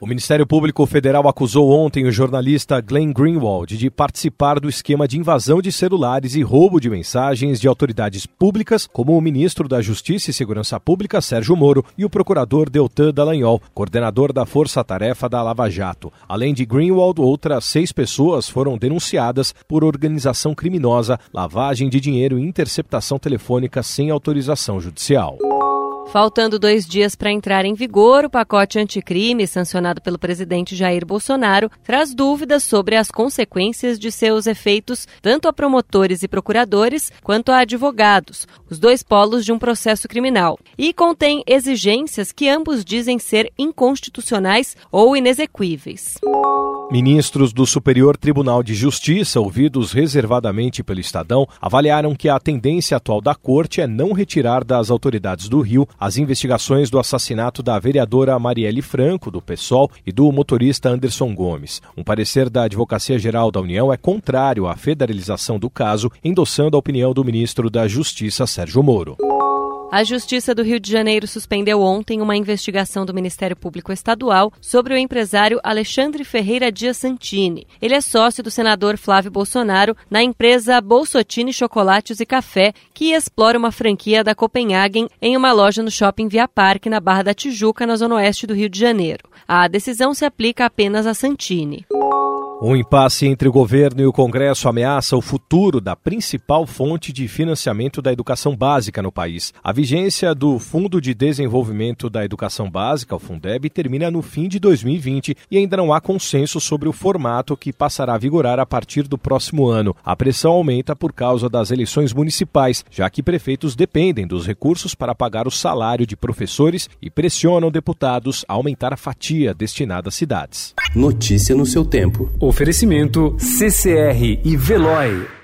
O Ministério Público Federal acusou ontem o jornalista Glenn Greenwald de participar do esquema de invasão de celulares e roubo de mensagens de autoridades públicas, como o ministro da Justiça e Segurança Pública, Sérgio Moro, e o procurador Deltan Dallagnol, coordenador da Força Tarefa da Lava Jato. Além de Greenwald, outras seis pessoas foram denunciadas por organização criminosa, lavagem de dinheiro e interceptação telefônica sem autorização judicial. Faltando dois dias para entrar em vigor, o pacote anticrime, sancionado pelo presidente Jair Bolsonaro, traz dúvidas sobre as consequências de seus efeitos tanto a promotores e procuradores quanto a advogados, os dois polos de um processo criminal, e contém exigências que ambos dizem ser inconstitucionais ou inexequíveis. Ministros do Superior Tribunal de Justiça, ouvidos reservadamente pelo Estadão, avaliaram que a tendência atual da Corte é não retirar das autoridades do Rio as investigações do assassinato da vereadora Marielle Franco, do PSOL, e do motorista Anderson Gomes. Um parecer da Advocacia Geral da União é contrário à federalização do caso, endossando a opinião do ministro da Justiça, Sérgio Moro. A Justiça do Rio de Janeiro suspendeu ontem uma investigação do Ministério Público Estadual sobre o empresário Alexandre Ferreira Dias Santini. Ele é sócio do senador Flávio Bolsonaro na empresa Bolsotini Chocolates e Café, que explora uma franquia da Copenhagen em uma loja no shopping Via Parque, na Barra da Tijuca, na zona oeste do Rio de Janeiro. A decisão se aplica apenas a Santini. Um impasse entre o governo e o Congresso ameaça o futuro da principal fonte de financiamento da educação básica no país. A vigência do Fundo de Desenvolvimento da Educação Básica, o Fundeb, termina no fim de 2020 e ainda não há consenso sobre o formato que passará a vigorar a partir do próximo ano. A pressão aumenta por causa das eleições municipais, já que prefeitos dependem dos recursos para pagar o salário de professores e pressionam deputados a aumentar a fatia destinada às cidades. Notícia no seu tempo. Oferecimento CCR e Veloy.